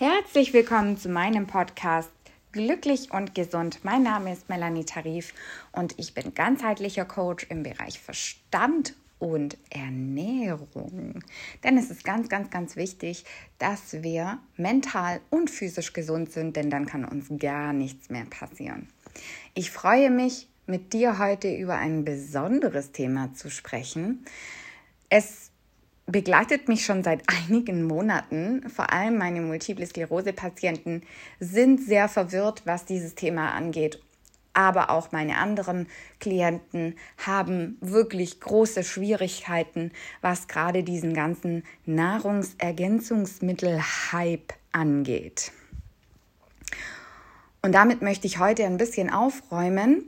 Herzlich willkommen zu meinem Podcast Glücklich und gesund. Mein Name ist Melanie Tarif und ich bin ganzheitlicher Coach im Bereich Verstand und Ernährung. Denn es ist ganz, ganz, ganz wichtig, dass wir mental und physisch gesund sind, denn dann kann uns gar nichts mehr passieren. Ich freue mich, mit dir heute über ein besonderes Thema zu sprechen. Es begleitet mich schon seit einigen Monaten. Vor allem meine Multiple Sklerose-Patienten sind sehr verwirrt, was dieses Thema angeht. Aber auch meine anderen Klienten haben wirklich große Schwierigkeiten, was gerade diesen ganzen Nahrungsergänzungsmittel-Hype angeht. Und damit möchte ich heute ein bisschen aufräumen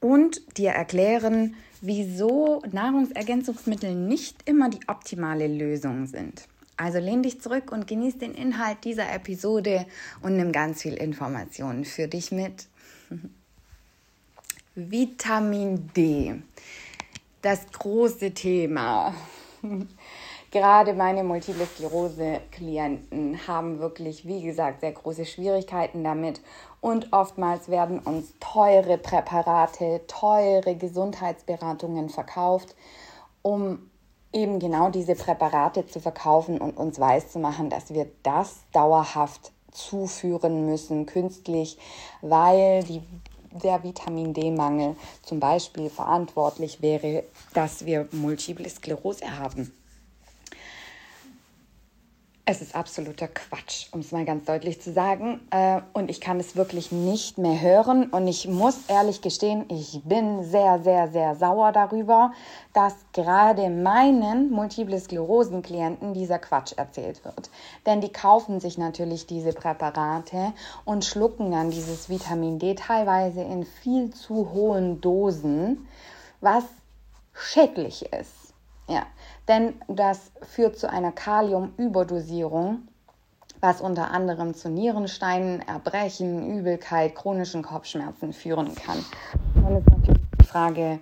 und dir erklären, wieso Nahrungsergänzungsmittel nicht immer die optimale Lösung sind. Also lehn dich zurück und genieß den Inhalt dieser Episode und nimm ganz viel Informationen für dich mit. Vitamin D, das große Thema. Gerade meine Multiple Sklerose-Klienten haben wirklich, wie gesagt, sehr große Schwierigkeiten damit. Und oftmals werden uns teure Präparate, teure Gesundheitsberatungen verkauft, um eben genau diese Präparate zu verkaufen und uns weiszumachen, dass wir das dauerhaft zuführen müssen, künstlich, weil die, der Vitamin D-Mangel zum Beispiel verantwortlich wäre, dass wir Multiple Sklerose haben. Es ist absoluter Quatsch, um es mal ganz deutlich zu sagen. Äh, und ich kann es wirklich nicht mehr hören. Und ich muss ehrlich gestehen, ich bin sehr, sehr, sehr sauer darüber, dass gerade meinen Multiple Sklerosen-Klienten dieser Quatsch erzählt wird. Denn die kaufen sich natürlich diese Präparate und schlucken dann dieses Vitamin D teilweise in viel zu hohen Dosen, was schädlich ist. Ja, denn das führt zu einer Kaliumüberdosierung, was unter anderem zu Nierensteinen, Erbrechen, Übelkeit, chronischen Kopfschmerzen führen kann. Dann ist natürlich die Frage,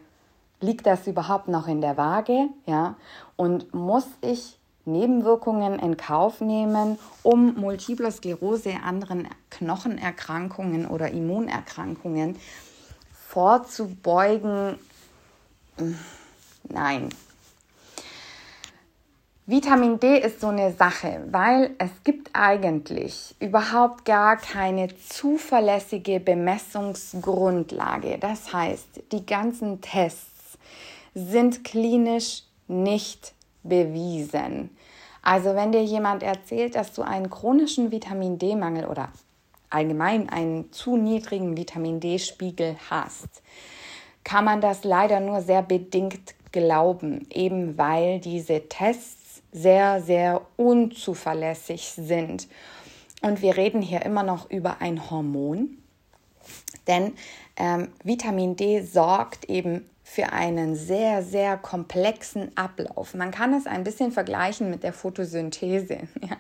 liegt das überhaupt noch in der Waage? Ja, und muss ich Nebenwirkungen in Kauf nehmen, um Multiple Sklerose, anderen Knochenerkrankungen oder Immunerkrankungen vorzubeugen? Nein, Vitamin D ist so eine Sache, weil es gibt eigentlich überhaupt gar keine zuverlässige Bemessungsgrundlage. Das heißt, die ganzen Tests sind klinisch nicht bewiesen. Also wenn dir jemand erzählt, dass du einen chronischen Vitamin D-Mangel oder allgemein einen zu niedrigen Vitamin D-Spiegel hast, kann man das leider nur sehr bedingt glauben, eben weil diese Tests sehr, sehr unzuverlässig sind. Und wir reden hier immer noch über ein Hormon, denn ähm, Vitamin D sorgt eben für einen sehr, sehr komplexen Ablauf. Man kann es ein bisschen vergleichen mit der Photosynthese. Ja.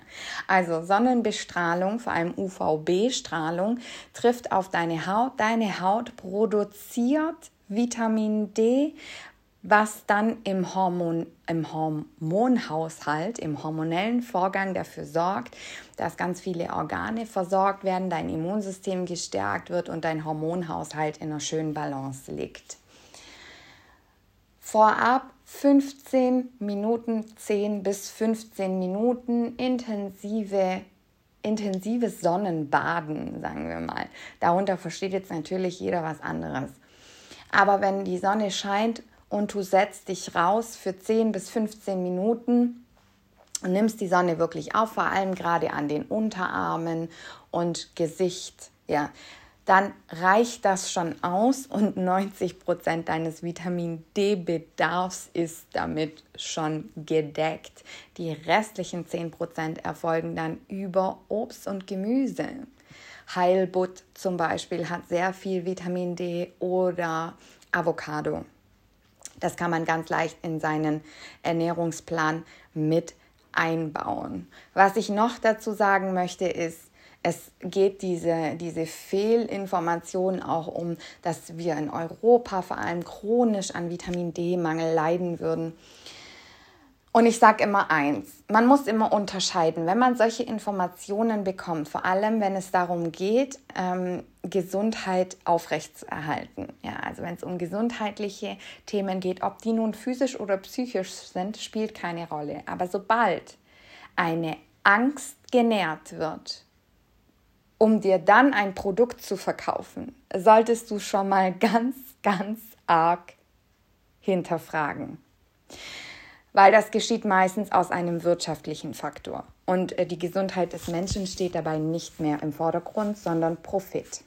Also Sonnenbestrahlung, vor allem UVB-Strahlung, trifft auf deine Haut. Deine Haut produziert Vitamin D, was dann im, Hormon, im Hormonhaushalt, im hormonellen Vorgang dafür sorgt, dass ganz viele Organe versorgt werden, dein Immunsystem gestärkt wird und dein Hormonhaushalt in einer schönen Balance liegt. Vorab 15 Minuten, 10 bis 15 Minuten intensive intensives Sonnenbaden, sagen wir mal. Darunter versteht jetzt natürlich jeder was anderes. Aber wenn die Sonne scheint und du setzt dich raus für 10 bis 15 Minuten und nimmst die Sonne wirklich auf, vor allem gerade an den Unterarmen und Gesicht, ja, dann reicht das schon aus und 90 Prozent deines Vitamin D-Bedarfs ist damit schon gedeckt. Die restlichen 10 Prozent erfolgen dann über Obst und Gemüse. Heilbutt zum Beispiel hat sehr viel Vitamin D oder Avocado. Das kann man ganz leicht in seinen Ernährungsplan mit einbauen. Was ich noch dazu sagen möchte, ist, es geht diese, diese Fehlinformation auch um, dass wir in Europa vor allem chronisch an Vitamin D-Mangel leiden würden. Und ich sage immer eins, man muss immer unterscheiden, wenn man solche Informationen bekommt, vor allem wenn es darum geht, ähm, Gesundheit aufrechtzuerhalten. Ja, also wenn es um gesundheitliche Themen geht, ob die nun physisch oder psychisch sind, spielt keine Rolle. Aber sobald eine Angst genährt wird, um dir dann ein Produkt zu verkaufen, solltest du schon mal ganz, ganz arg hinterfragen weil das geschieht meistens aus einem wirtschaftlichen Faktor. Und äh, die Gesundheit des Menschen steht dabei nicht mehr im Vordergrund, sondern Profit.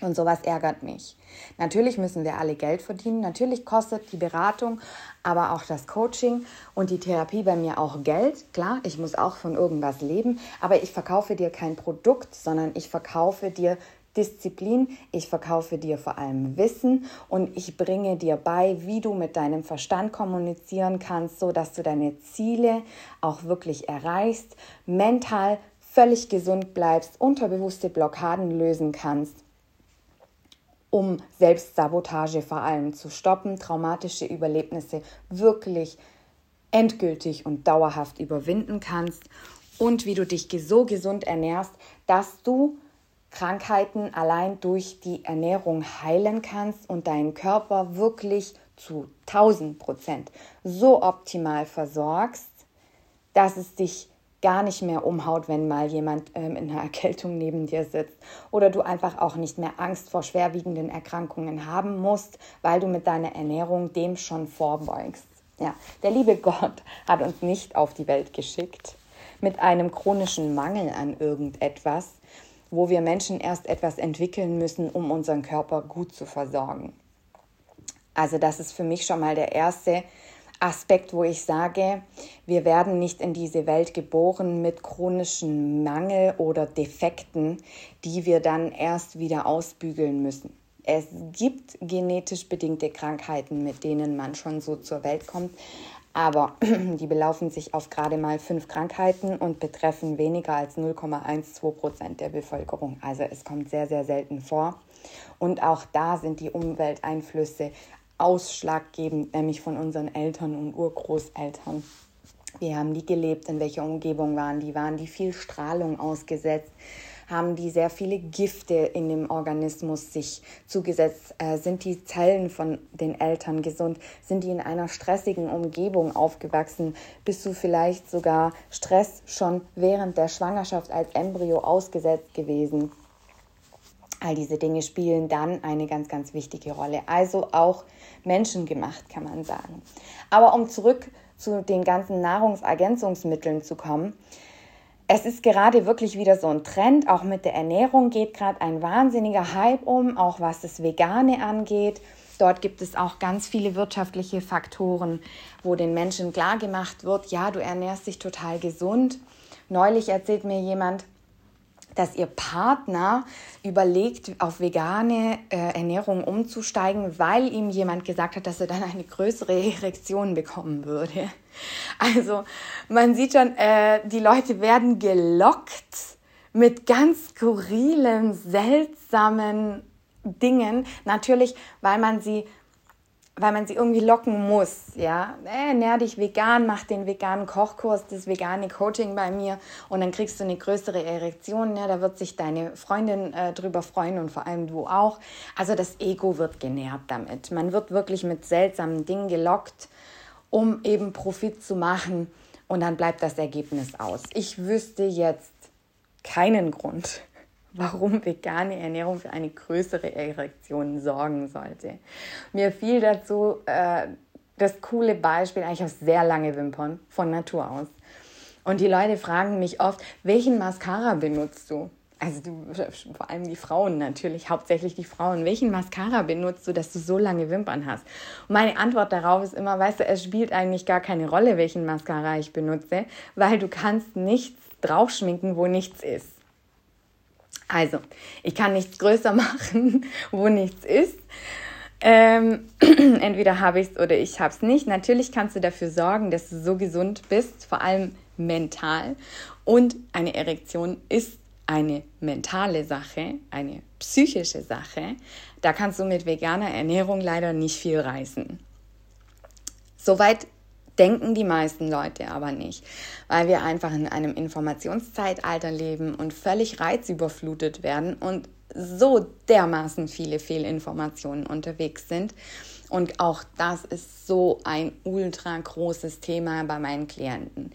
Und sowas ärgert mich. Natürlich müssen wir alle Geld verdienen. Natürlich kostet die Beratung, aber auch das Coaching und die Therapie bei mir auch Geld. Klar, ich muss auch von irgendwas leben, aber ich verkaufe dir kein Produkt, sondern ich verkaufe dir Disziplin, ich verkaufe dir vor allem Wissen und ich bringe dir bei, wie du mit deinem Verstand kommunizieren kannst, so dass du deine Ziele auch wirklich erreichst, mental völlig gesund bleibst, unterbewusste Blockaden lösen kannst, um Selbstsabotage vor allem zu stoppen, traumatische Überlebnisse wirklich endgültig und dauerhaft überwinden kannst und wie du dich so gesund ernährst, dass du Krankheiten allein durch die Ernährung heilen kannst und deinen Körper wirklich zu 1000 Prozent so optimal versorgst, dass es dich gar nicht mehr umhaut, wenn mal jemand ähm, in einer Erkältung neben dir sitzt oder du einfach auch nicht mehr Angst vor schwerwiegenden Erkrankungen haben musst, weil du mit deiner Ernährung dem schon vorbeugst. Ja, der liebe Gott hat uns nicht auf die Welt geschickt mit einem chronischen Mangel an irgendetwas, wo wir Menschen erst etwas entwickeln müssen, um unseren Körper gut zu versorgen. Also das ist für mich schon mal der erste Aspekt, wo ich sage, wir werden nicht in diese Welt geboren mit chronischen Mangel oder Defekten, die wir dann erst wieder ausbügeln müssen. Es gibt genetisch bedingte Krankheiten, mit denen man schon so zur Welt kommt, aber die belaufen sich auf gerade mal fünf Krankheiten und betreffen weniger als 0,12 Prozent der Bevölkerung. Also es kommt sehr, sehr selten vor. Und auch da sind die Umwelteinflüsse ausschlaggebend, nämlich von unseren Eltern und Urgroßeltern. Wie haben die gelebt? In welcher Umgebung waren die? Waren die viel Strahlung ausgesetzt? haben die sehr viele Gifte in dem Organismus sich zugesetzt? Äh, sind die Zellen von den Eltern gesund? Sind die in einer stressigen Umgebung aufgewachsen? Bist du vielleicht sogar Stress schon während der Schwangerschaft als Embryo ausgesetzt gewesen? All diese Dinge spielen dann eine ganz, ganz wichtige Rolle. Also auch menschengemacht, kann man sagen. Aber um zurück zu den ganzen Nahrungsergänzungsmitteln zu kommen, es ist gerade wirklich wieder so ein Trend. Auch mit der Ernährung geht gerade ein wahnsinniger Hype um, auch was das Vegane angeht. Dort gibt es auch ganz viele wirtschaftliche Faktoren, wo den Menschen klar gemacht wird, ja, du ernährst dich total gesund. Neulich erzählt mir jemand, dass ihr Partner überlegt, auf vegane äh, Ernährung umzusteigen, weil ihm jemand gesagt hat, dass er dann eine größere Erektion bekommen würde. Also man sieht schon, äh, die Leute werden gelockt mit ganz skurrilen, seltsamen Dingen. Natürlich, weil man sie weil man sie irgendwie locken muss, ja. Äh, nähr dich vegan, mach den veganen Kochkurs, das vegane Coaching bei mir und dann kriegst du eine größere Erektion, ja. Da wird sich deine Freundin äh, drüber freuen und vor allem du auch. Also das Ego wird genährt damit. Man wird wirklich mit seltsamen Dingen gelockt, um eben Profit zu machen und dann bleibt das Ergebnis aus. Ich wüsste jetzt keinen Grund, warum vegane Ernährung für eine größere Erektion sorgen sollte. Mir fiel dazu äh, das coole Beispiel, eigentlich auf sehr lange Wimpern von Natur aus. Und die Leute fragen mich oft, welchen Mascara benutzt du? Also du, vor allem die Frauen natürlich, hauptsächlich die Frauen. Welchen Mascara benutzt du, dass du so lange Wimpern hast? Und meine Antwort darauf ist immer, weißt du, es spielt eigentlich gar keine Rolle, welchen Mascara ich benutze, weil du kannst nichts draufschminken, wo nichts ist. Also, ich kann nichts größer machen, wo nichts ist. Ähm, entweder habe ich es oder ich habe es nicht. Natürlich kannst du dafür sorgen, dass du so gesund bist, vor allem mental. Und eine Erektion ist eine mentale Sache, eine psychische Sache. Da kannst du mit veganer Ernährung leider nicht viel reißen. Soweit denken die meisten Leute aber nicht, weil wir einfach in einem Informationszeitalter leben und völlig reizüberflutet werden und so dermaßen viele Fehlinformationen unterwegs sind. Und auch das ist so ein ultra großes Thema bei meinen Klienten.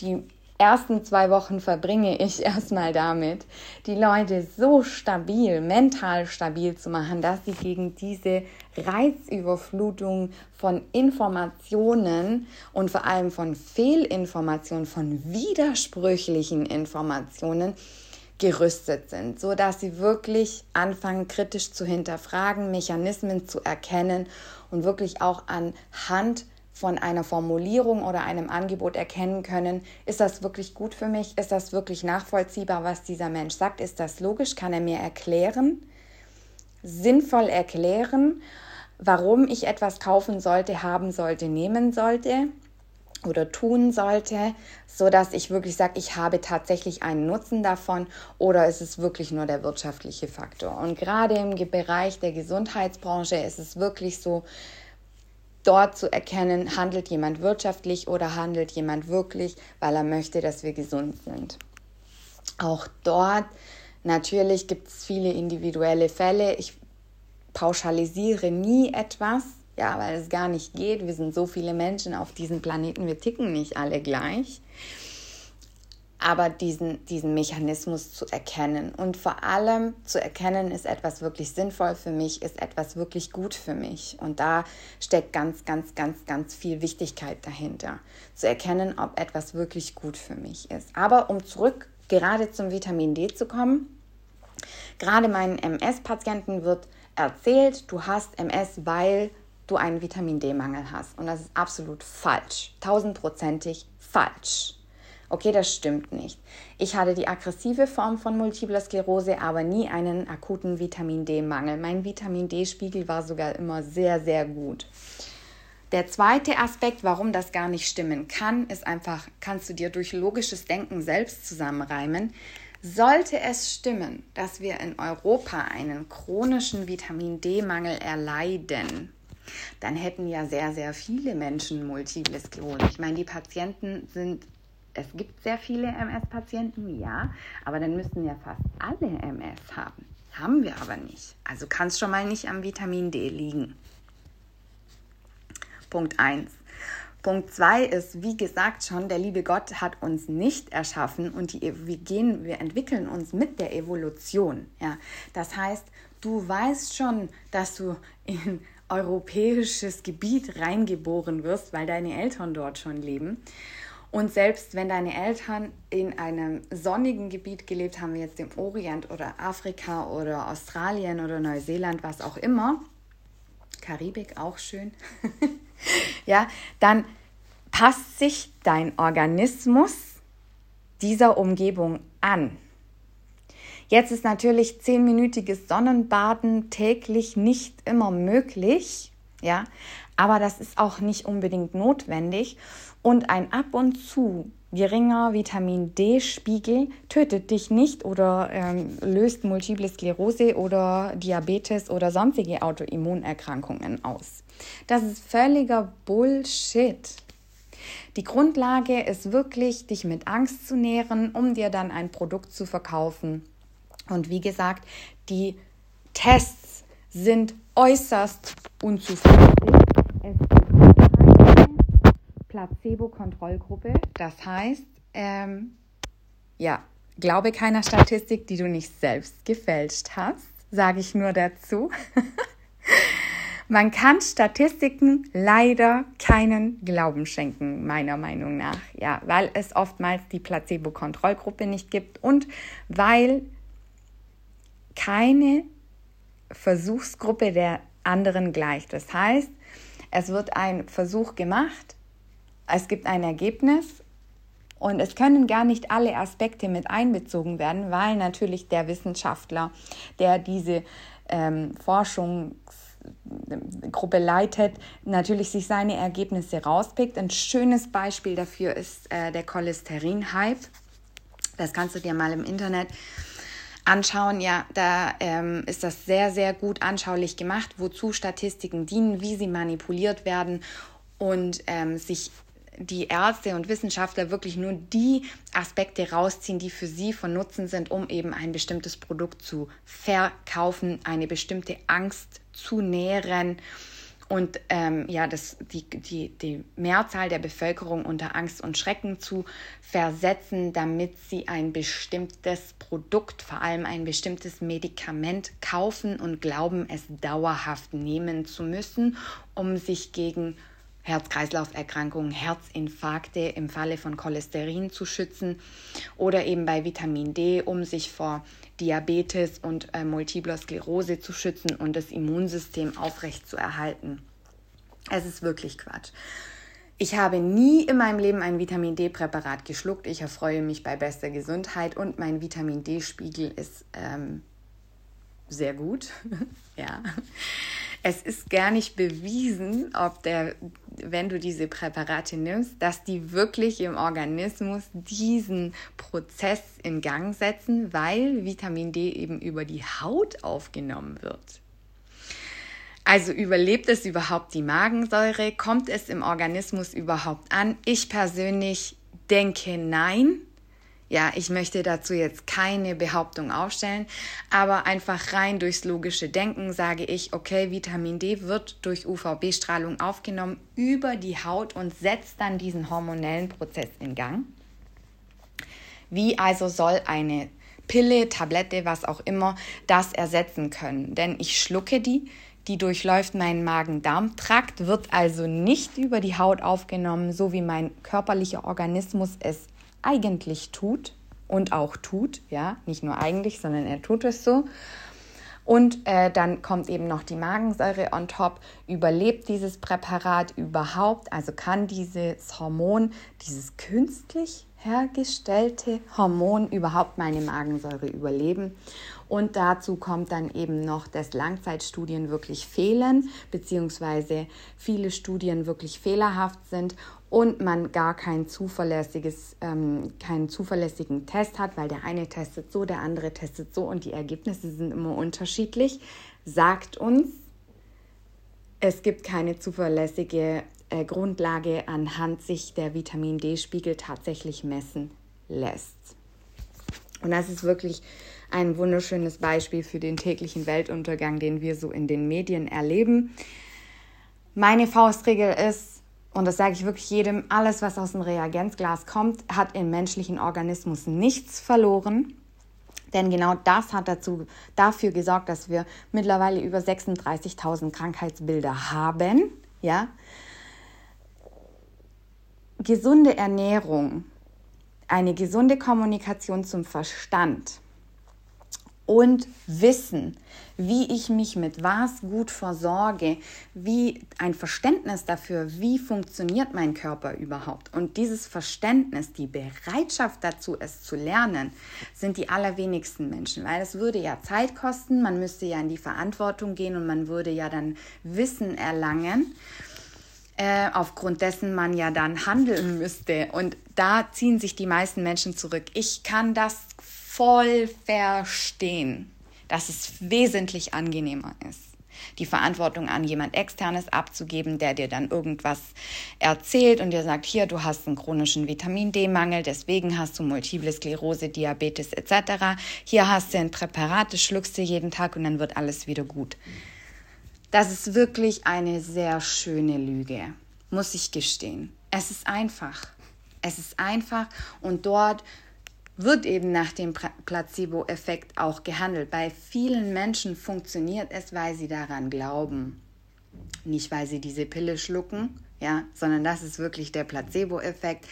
Die ersten zwei Wochen verbringe ich erstmal damit, die Leute so stabil, mental stabil zu machen, dass sie gegen diese Reizüberflutung von Informationen und vor allem von Fehlinformationen, von widersprüchlichen Informationen gerüstet sind, so dass sie wirklich anfangen kritisch zu hinterfragen, Mechanismen zu erkennen und wirklich auch anhand von einer Formulierung oder einem Angebot erkennen können, ist das wirklich gut für mich? Ist das wirklich nachvollziehbar, was dieser Mensch sagt? Ist das logisch? Kann er mir erklären? Sinnvoll erklären, warum ich etwas kaufen sollte, haben sollte, nehmen sollte? oder tun sollte, so dass ich wirklich sage, ich habe tatsächlich einen Nutzen davon oder ist es wirklich nur der wirtschaftliche Faktor? Und gerade im Bereich der Gesundheitsbranche ist es wirklich so, dort zu erkennen, handelt jemand wirtschaftlich oder handelt jemand wirklich, weil er möchte, dass wir gesund sind. Auch dort natürlich gibt es viele individuelle Fälle. Ich pauschalisiere nie etwas, ja, weil es gar nicht geht. Wir sind so viele Menschen auf diesem Planeten, wir ticken nicht alle gleich. Aber diesen, diesen Mechanismus zu erkennen und vor allem zu erkennen, ist etwas wirklich sinnvoll für mich, ist etwas wirklich gut für mich. Und da steckt ganz, ganz, ganz, ganz viel Wichtigkeit dahinter. Zu erkennen, ob etwas wirklich gut für mich ist. Aber um zurück gerade zum Vitamin D zu kommen, gerade meinen MS-Patienten wird erzählt, du hast MS, weil du einen Vitamin D-Mangel hast. Und das ist absolut falsch. Tausendprozentig falsch. Okay, das stimmt nicht. Ich hatte die aggressive Form von multipler Sklerose, aber nie einen akuten Vitamin D-Mangel. Mein Vitamin D-Spiegel war sogar immer sehr, sehr gut. Der zweite Aspekt, warum das gar nicht stimmen kann, ist einfach, kannst du dir durch logisches Denken selbst zusammenreimen. Sollte es stimmen, dass wir in Europa einen chronischen Vitamin D-Mangel erleiden, dann hätten ja sehr, sehr viele Menschen multiple Sklerose. Ich meine, die Patienten sind, es gibt sehr viele MS-Patienten, ja, aber dann müssten ja fast alle MS haben. Haben wir aber nicht. Also kann es schon mal nicht am Vitamin D liegen. Punkt 1. Punkt 2 ist, wie gesagt schon, der liebe Gott hat uns nicht erschaffen und die, wir, gehen, wir entwickeln uns mit der Evolution. Ja. Das heißt, du weißt schon, dass du in europäisches Gebiet reingeboren wirst, weil deine Eltern dort schon leben. Und selbst wenn deine Eltern in einem sonnigen Gebiet gelebt haben, wie jetzt im Orient oder Afrika oder Australien oder Neuseeland, was auch immer, Karibik auch schön, ja, dann passt sich dein Organismus dieser Umgebung an. Jetzt ist natürlich zehnminütiges Sonnenbaden täglich nicht immer möglich, ja, aber das ist auch nicht unbedingt notwendig und ein ab und zu geringer Vitamin D-Spiegel tötet dich nicht oder ähm, löst multiple Sklerose oder Diabetes oder sonstige Autoimmunerkrankungen aus. Das ist völliger Bullshit. Die Grundlage ist wirklich, dich mit Angst zu nähren, um dir dann ein Produkt zu verkaufen, und wie gesagt, die Tests sind äußerst unzuverlässig. Es Placebo-Kontrollgruppe. Das heißt, ähm, ja, glaube keiner Statistik, die du nicht selbst gefälscht hast, sage ich nur dazu. Man kann Statistiken leider keinen Glauben schenken, meiner Meinung nach. Ja, weil es oftmals die Placebo-Kontrollgruppe nicht gibt und weil keine Versuchsgruppe der anderen gleich. Das heißt, es wird ein Versuch gemacht, es gibt ein Ergebnis und es können gar nicht alle Aspekte mit einbezogen werden, weil natürlich der Wissenschaftler, der diese ähm, Forschungsgruppe leitet, natürlich sich seine Ergebnisse rauspickt. Ein schönes Beispiel dafür ist äh, der Cholesterin-Hype. Das kannst du dir mal im Internet anschauen, ja, da ähm, ist das sehr, sehr gut anschaulich gemacht, wozu Statistiken dienen, wie sie manipuliert werden und ähm, sich die Ärzte und Wissenschaftler wirklich nur die Aspekte rausziehen, die für sie von Nutzen sind, um eben ein bestimmtes Produkt zu verkaufen, eine bestimmte Angst zu nähren. Und ähm, ja, das, die, die, die Mehrzahl der Bevölkerung unter Angst und Schrecken zu versetzen, damit sie ein bestimmtes Produkt, vor allem ein bestimmtes Medikament kaufen und glauben, es dauerhaft nehmen zu müssen, um sich gegen Herz-Kreislauf-Erkrankungen, Herzinfarkte im Falle von Cholesterin zu schützen oder eben bei Vitamin D, um sich vor Diabetes und äh, Multipler Sklerose zu schützen und das Immunsystem aufrechtzuerhalten. Es ist wirklich Quatsch. Ich habe nie in meinem Leben ein Vitamin D-Präparat geschluckt. Ich erfreue mich bei bester Gesundheit und mein Vitamin D-Spiegel ist ähm, sehr gut. ja. Es ist gar nicht bewiesen, ob der, wenn du diese Präparate nimmst, dass die wirklich im Organismus diesen Prozess in Gang setzen, weil Vitamin D eben über die Haut aufgenommen wird. Also überlebt es überhaupt die Magensäure? Kommt es im Organismus überhaupt an? Ich persönlich denke nein. Ja, ich möchte dazu jetzt keine Behauptung aufstellen, aber einfach rein durchs logische Denken sage ich, okay, Vitamin D wird durch UVB-Strahlung aufgenommen über die Haut und setzt dann diesen hormonellen Prozess in Gang. Wie also soll eine Pille, Tablette, was auch immer, das ersetzen können? Denn ich schlucke die, die durchläuft meinen Magen-Darm-Trakt, wird also nicht über die Haut aufgenommen, so wie mein körperlicher Organismus es eigentlich tut und auch tut, ja, nicht nur eigentlich, sondern er tut es so. Und äh, dann kommt eben noch die Magensäure on top. Überlebt dieses Präparat überhaupt? Also kann dieses Hormon, dieses künstlich hergestellte Hormon überhaupt meine Magensäure überleben? Und dazu kommt dann eben noch, dass Langzeitstudien wirklich fehlen, beziehungsweise viele Studien wirklich fehlerhaft sind und man gar kein zuverlässiges, ähm, keinen zuverlässigen Test hat, weil der eine testet so, der andere testet so und die Ergebnisse sind immer unterschiedlich, sagt uns, es gibt keine zuverlässige äh, Grundlage, anhand sich der Vitamin D-Spiegel tatsächlich messen lässt. Und das ist wirklich ein wunderschönes Beispiel für den täglichen Weltuntergang, den wir so in den Medien erleben. Meine Faustregel ist, und das sage ich wirklich jedem, alles, was aus dem Reagenzglas kommt, hat im menschlichen Organismus nichts verloren. Denn genau das hat dazu, dafür gesorgt, dass wir mittlerweile über 36.000 Krankheitsbilder haben. Ja? Gesunde Ernährung, eine gesunde Kommunikation zum Verstand und Wissen, wie ich mich mit was gut versorge, wie ein Verständnis dafür, wie funktioniert mein Körper überhaupt. Und dieses Verständnis, die Bereitschaft dazu, es zu lernen, sind die allerwenigsten Menschen, weil es würde ja Zeit kosten, man müsste ja in die Verantwortung gehen und man würde ja dann Wissen erlangen. Äh, aufgrund dessen man ja dann handeln müsste. Und da ziehen sich die meisten Menschen zurück. Ich kann das voll verstehen, dass es wesentlich angenehmer ist, die Verantwortung an jemand externes abzugeben, der dir dann irgendwas erzählt und dir sagt, hier, du hast einen chronischen Vitamin D-Mangel, deswegen hast du Multiple Sklerose, Diabetes etc. Hier hast du ein Präparat, das schluckst du jeden Tag und dann wird alles wieder gut. Das ist wirklich eine sehr schöne Lüge, muss ich gestehen. Es ist einfach. Es ist einfach und dort wird eben nach dem Placebo-Effekt auch gehandelt. Bei vielen Menschen funktioniert es, weil sie daran glauben. Nicht, weil sie diese Pille schlucken, ja, sondern das ist wirklich der Placebo-Effekt.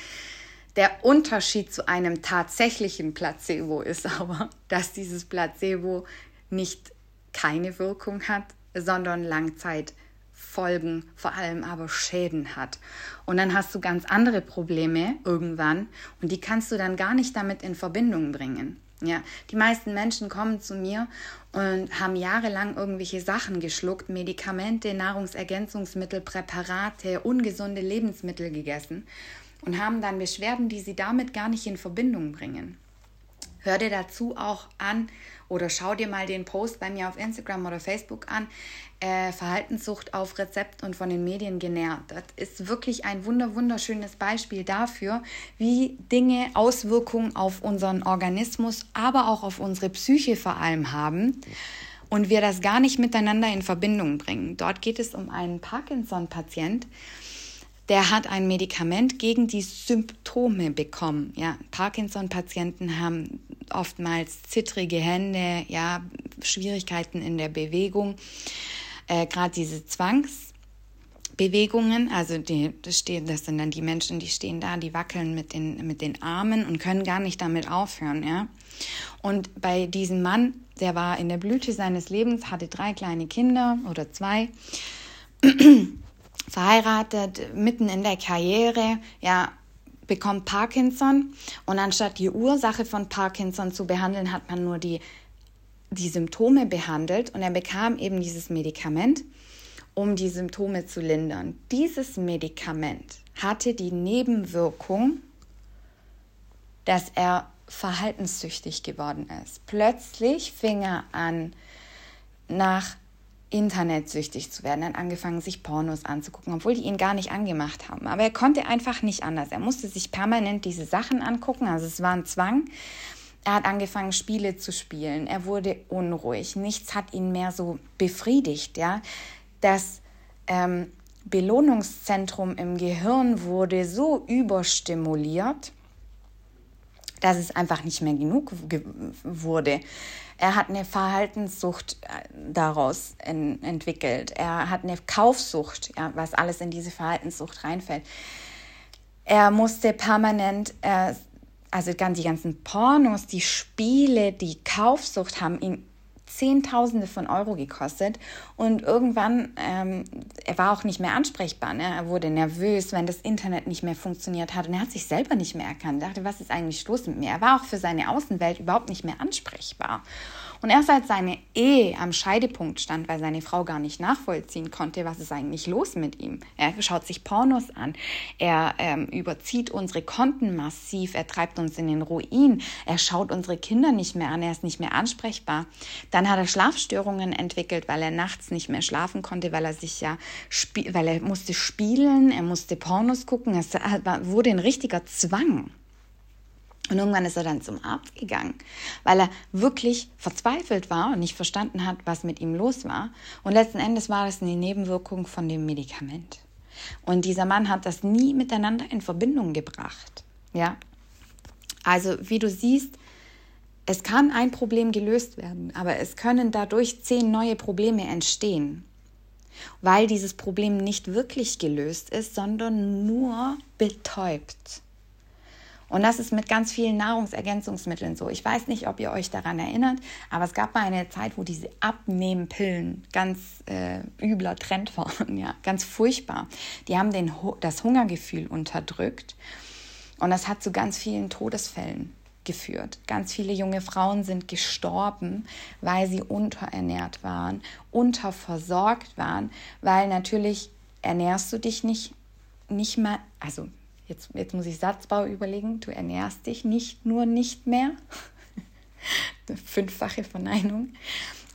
Der Unterschied zu einem tatsächlichen Placebo ist aber, dass dieses Placebo nicht keine Wirkung hat, sondern Langzeit Folgen, vor allem aber Schäden hat. Und dann hast du ganz andere Probleme irgendwann und die kannst du dann gar nicht damit in Verbindung bringen. Ja, die meisten Menschen kommen zu mir und haben jahrelang irgendwelche Sachen geschluckt, Medikamente, Nahrungsergänzungsmittel, Präparate, ungesunde Lebensmittel gegessen und haben dann Beschwerden, die sie damit gar nicht in Verbindung bringen. Hör dir dazu auch an oder schau dir mal den Post bei mir auf Instagram oder Facebook an. Äh, Verhaltenssucht auf Rezept und von den Medien genährt. Das ist wirklich ein wunder wunderschönes Beispiel dafür, wie Dinge Auswirkungen auf unseren Organismus, aber auch auf unsere Psyche vor allem haben und wir das gar nicht miteinander in Verbindung bringen. Dort geht es um einen Parkinson-Patient, der hat ein Medikament gegen die Symptome bekommen. Ja, Parkinson-Patienten haben oftmals zittrige Hände, ja, Schwierigkeiten in der Bewegung, äh, gerade diese Zwangsbewegungen, also die, das, stehen, das sind dann die Menschen, die stehen da, die wackeln mit den, mit den Armen und können gar nicht damit aufhören, ja. Und bei diesem Mann, der war in der Blüte seines Lebens, hatte drei kleine Kinder oder zwei verheiratet, mitten in der Karriere, ja, bekommt Parkinson und anstatt die Ursache von Parkinson zu behandeln, hat man nur die, die Symptome behandelt und er bekam eben dieses Medikament, um die Symptome zu lindern. Dieses Medikament hatte die Nebenwirkung, dass er verhaltenssüchtig geworden ist. Plötzlich fing er an, nach internetsüchtig zu werden. Er hat angefangen, sich Pornos anzugucken, obwohl die ihn gar nicht angemacht haben. Aber er konnte einfach nicht anders. Er musste sich permanent diese Sachen angucken. Also es war ein Zwang. Er hat angefangen, Spiele zu spielen. Er wurde unruhig. Nichts hat ihn mehr so befriedigt. Ja? Das ähm, Belohnungszentrum im Gehirn wurde so überstimuliert, dass es einfach nicht mehr genug wurde. Er hat eine Verhaltenssucht äh, daraus en entwickelt. Er hat eine Kaufsucht, ja, was alles in diese Verhaltenssucht reinfällt. Er musste permanent, äh, also die ganzen Pornos, die Spiele, die Kaufsucht haben ihn Zehntausende von Euro gekostet und irgendwann, ähm, er war auch nicht mehr ansprechbar. Ne? Er wurde nervös, wenn das Internet nicht mehr funktioniert hat und er hat sich selber nicht mehr erkannt. Er dachte, was ist eigentlich los mit mir? Er war auch für seine Außenwelt überhaupt nicht mehr ansprechbar. Und erst als seine Ehe am Scheidepunkt stand, weil seine Frau gar nicht nachvollziehen konnte, was ist eigentlich los mit ihm. Er schaut sich Pornos an, er ähm, überzieht unsere Konten massiv, er treibt uns in den Ruin, er schaut unsere Kinder nicht mehr an, er ist nicht mehr ansprechbar. Dann hat er Schlafstörungen entwickelt, weil er nachts nicht mehr schlafen konnte, weil er sich ja, weil er musste spielen, er musste Pornos gucken, es wurde ein richtiger Zwang. Und irgendwann ist er dann zum Arzt gegangen, weil er wirklich verzweifelt war und nicht verstanden hat, was mit ihm los war. Und letzten Endes war das eine Nebenwirkung von dem Medikament. Und dieser Mann hat das nie miteinander in Verbindung gebracht. Ja. Also, wie du siehst, es kann ein Problem gelöst werden, aber es können dadurch zehn neue Probleme entstehen, weil dieses Problem nicht wirklich gelöst ist, sondern nur betäubt. Und das ist mit ganz vielen Nahrungsergänzungsmitteln so. Ich weiß nicht, ob ihr euch daran erinnert, aber es gab mal eine Zeit, wo diese Abnehmpillen ganz äh, übler Trend waren, ja, ganz furchtbar. Die haben den, das Hungergefühl unterdrückt und das hat zu ganz vielen Todesfällen geführt. Ganz viele junge Frauen sind gestorben, weil sie unterernährt waren, unterversorgt waren, weil natürlich ernährst du dich nicht nicht mal, also jetzt, jetzt muss ich Satzbau überlegen, du ernährst dich nicht nur nicht mehr. Fünffache Verneinung.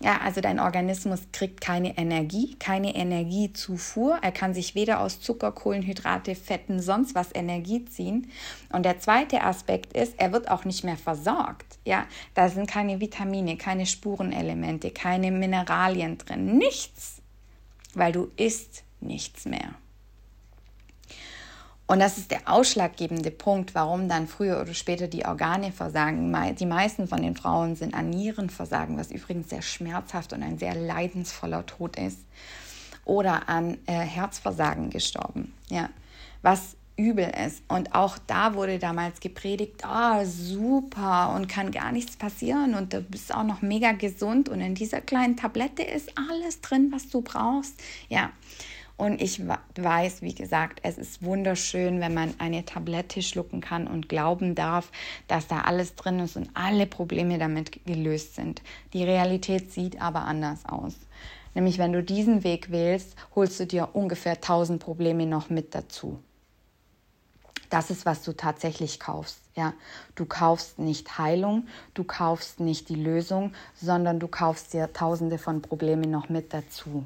Ja, also dein Organismus kriegt keine Energie, keine Energiezufuhr. Er kann sich weder aus Zucker, Kohlenhydrate, Fetten, sonst was Energie ziehen. Und der zweite Aspekt ist, er wird auch nicht mehr versorgt. Ja, da sind keine Vitamine, keine Spurenelemente, keine Mineralien drin, nichts, weil du isst nichts mehr. Und das ist der ausschlaggebende Punkt, warum dann früher oder später die Organe versagen. Die meisten von den Frauen sind an Nierenversagen, was übrigens sehr schmerzhaft und ein sehr leidensvoller Tod ist. Oder an äh, Herzversagen gestorben. Ja, was übel ist. Und auch da wurde damals gepredigt, ah, oh, super und kann gar nichts passieren und du bist auch noch mega gesund und in dieser kleinen Tablette ist alles drin, was du brauchst. Ja, und ich weiß, wie gesagt, es ist wunderschön, wenn man eine Tablette schlucken kann und glauben darf, dass da alles drin ist und alle Probleme damit gelöst sind. Die Realität sieht aber anders aus. Nämlich, wenn du diesen Weg wählst, holst du dir ungefähr 1000 Probleme noch mit dazu. Das ist, was du tatsächlich kaufst. Ja, du kaufst nicht Heilung, du kaufst nicht die Lösung, sondern du kaufst dir Tausende von Problemen noch mit dazu.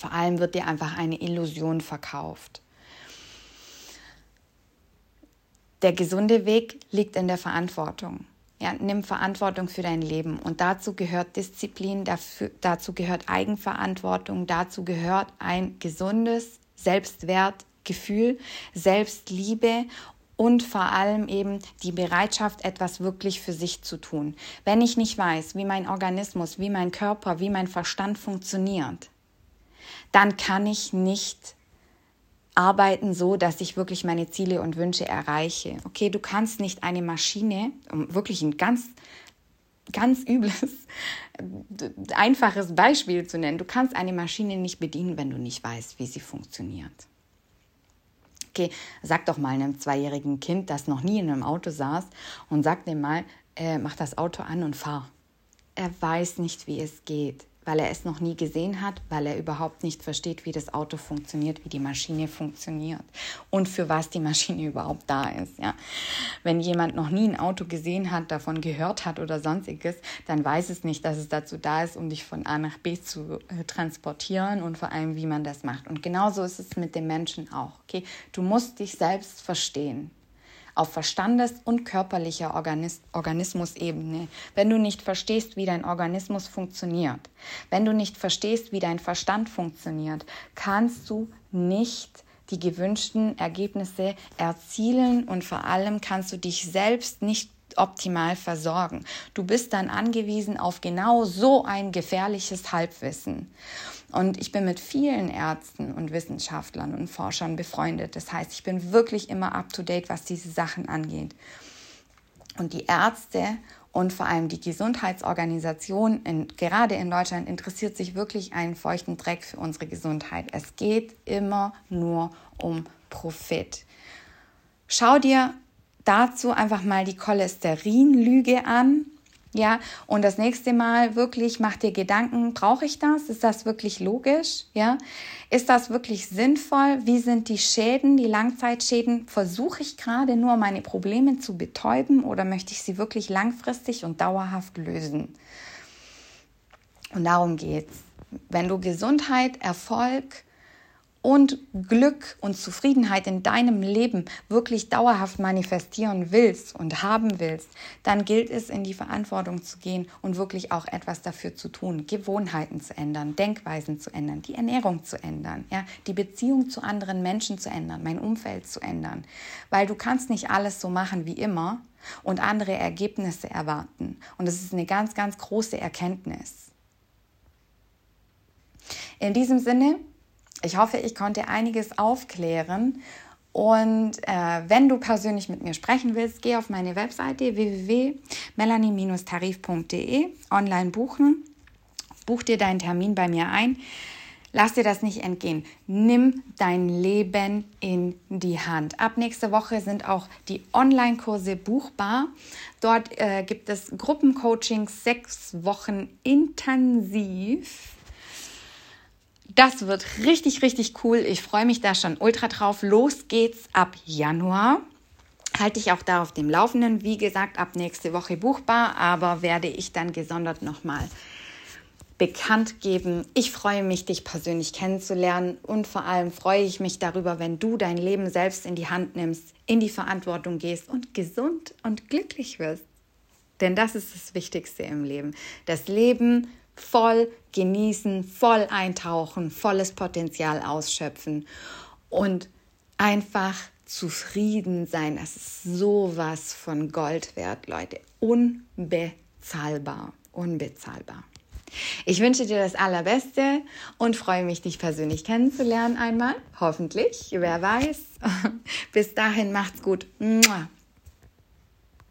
Vor allem wird dir einfach eine Illusion verkauft. Der gesunde Weg liegt in der Verantwortung. Ja, nimm Verantwortung für dein Leben. Und dazu gehört Disziplin, dafür, dazu gehört Eigenverantwortung, dazu gehört ein gesundes Selbstwertgefühl, Selbstliebe und vor allem eben die Bereitschaft, etwas wirklich für sich zu tun. Wenn ich nicht weiß, wie mein Organismus, wie mein Körper, wie mein Verstand funktioniert, dann kann ich nicht arbeiten so, dass ich wirklich meine Ziele und Wünsche erreiche. Okay, du kannst nicht eine Maschine, um wirklich ein ganz ganz übles, einfaches Beispiel zu nennen. Du kannst eine Maschine nicht bedienen, wenn du nicht weißt, wie sie funktioniert. Okay, sag doch mal einem zweijährigen Kind, das noch nie in einem Auto saß, und sag dem mal, äh, mach das Auto an und fahr. Er weiß nicht, wie es geht weil er es noch nie gesehen hat, weil er überhaupt nicht versteht, wie das Auto funktioniert, wie die Maschine funktioniert und für was die Maschine überhaupt da ist. Ja. Wenn jemand noch nie ein Auto gesehen hat, davon gehört hat oder sonstiges, dann weiß es nicht, dass es dazu da ist, um dich von A nach B zu äh, transportieren und vor allem, wie man das macht. Und genauso ist es mit den Menschen auch. Okay, du musst dich selbst verstehen auf Verstandes- und körperlicher Organis Organismusebene, wenn du nicht verstehst, wie dein Organismus funktioniert, wenn du nicht verstehst, wie dein Verstand funktioniert, kannst du nicht die gewünschten Ergebnisse erzielen und vor allem kannst du dich selbst nicht optimal versorgen. Du bist dann angewiesen auf genau so ein gefährliches Halbwissen. Und ich bin mit vielen Ärzten und Wissenschaftlern und Forschern befreundet. Das heißt, ich bin wirklich immer up-to-date, was diese Sachen angeht. Und die Ärzte und vor allem die Gesundheitsorganisation, in, gerade in Deutschland, interessiert sich wirklich einen feuchten Dreck für unsere Gesundheit. Es geht immer nur um Profit. Schau dir dazu einfach mal die Cholesterinlüge an. Ja, und das nächste Mal wirklich mach dir Gedanken, brauche ich das? Ist das wirklich logisch? Ja, ist das wirklich sinnvoll? Wie sind die Schäden, die Langzeitschäden? Versuche ich gerade nur meine Probleme zu betäuben oder möchte ich sie wirklich langfristig und dauerhaft lösen? Und darum geht's. Wenn du Gesundheit, Erfolg, und Glück und Zufriedenheit in deinem Leben wirklich dauerhaft manifestieren willst und haben willst, dann gilt es, in die Verantwortung zu gehen und wirklich auch etwas dafür zu tun, Gewohnheiten zu ändern, Denkweisen zu ändern, die Ernährung zu ändern, ja, die Beziehung zu anderen Menschen zu ändern, mein Umfeld zu ändern, weil du kannst nicht alles so machen wie immer und andere Ergebnisse erwarten. Und das ist eine ganz, ganz große Erkenntnis. In diesem Sinne ich hoffe, ich konnte einiges aufklären. Und äh, wenn du persönlich mit mir sprechen willst, geh auf meine Webseite www.melanie-tarif.de, online buchen, buch dir deinen Termin bei mir ein. Lass dir das nicht entgehen. Nimm dein Leben in die Hand. Ab nächste Woche sind auch die Online-Kurse buchbar. Dort äh, gibt es Gruppencoachings, sechs Wochen intensiv das wird richtig, richtig cool. Ich freue mich da schon ultra drauf. Los geht's ab Januar. Halte ich auch da auf dem Laufenden. Wie gesagt, ab nächste Woche buchbar, aber werde ich dann gesondert nochmal bekannt geben. Ich freue mich, dich persönlich kennenzulernen und vor allem freue ich mich darüber, wenn du dein Leben selbst in die Hand nimmst, in die Verantwortung gehst und gesund und glücklich wirst. Denn das ist das Wichtigste im Leben. Das Leben voll genießen, voll eintauchen, volles Potenzial ausschöpfen und einfach zufrieden sein. Das ist sowas von Gold wert, Leute. Unbezahlbar. Unbezahlbar. Ich wünsche dir das Allerbeste und freue mich, dich persönlich kennenzulernen einmal. Hoffentlich, wer weiß. Bis dahin macht's gut.